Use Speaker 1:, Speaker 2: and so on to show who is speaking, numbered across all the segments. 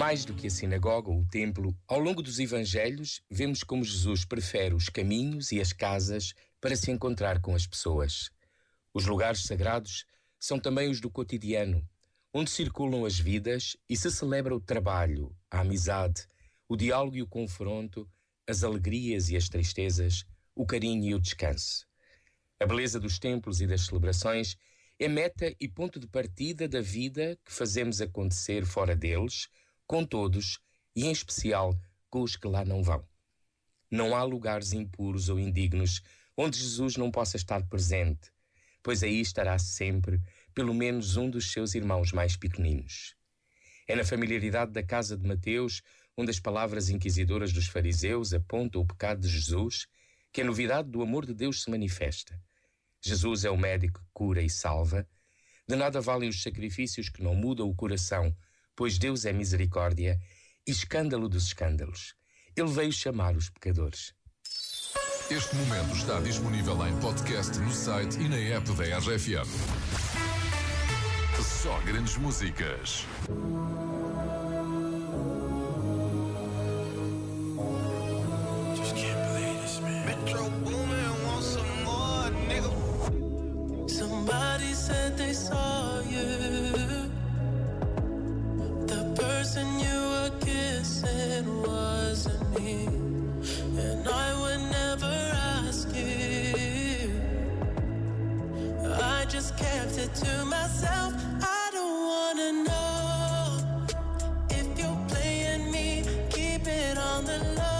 Speaker 1: Mais do que a sinagoga ou o templo, ao longo dos evangelhos, vemos como Jesus prefere os caminhos e as casas para se encontrar com as pessoas. Os lugares sagrados são também os do cotidiano, onde circulam as vidas e se celebra o trabalho, a amizade, o diálogo e o confronto, as alegrias e as tristezas, o carinho e o descanso. A beleza dos templos e das celebrações é meta e ponto de partida da vida que fazemos acontecer fora deles, com todos e em especial com os que lá não vão. Não há lugares impuros ou indignos onde Jesus não possa estar presente, pois aí estará sempre pelo menos um dos seus irmãos mais pequeninos. É na familiaridade da casa de Mateus, onde as palavras inquisidoras dos fariseus apontam o pecado de Jesus, que a novidade do amor de Deus se manifesta. Jesus é o médico que cura e salva. De nada valem os sacrifícios que não mudam o coração pois Deus é misericórdia e escândalo dos escândalos. Ele veio chamar os pecadores.
Speaker 2: Este momento está disponível em podcast no site e na app da RFM. Só grandes músicas.
Speaker 3: Just kept it to myself. I don't wanna know if you're playing me. Keep it on the low,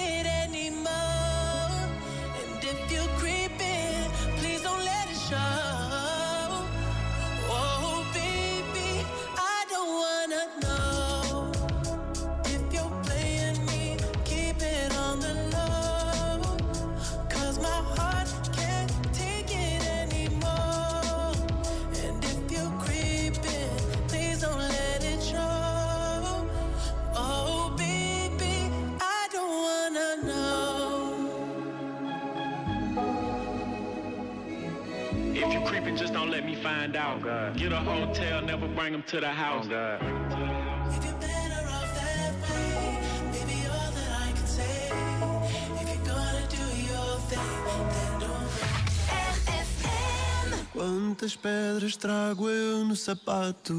Speaker 4: If you creeping, just don't let me find out. Get a hotel, never bring them to the house.
Speaker 3: If you're better off that way, maybe all that I can say. If you're gonna do your thing, then don't.
Speaker 5: RFM
Speaker 3: Quantas pedras trago eu no sapato?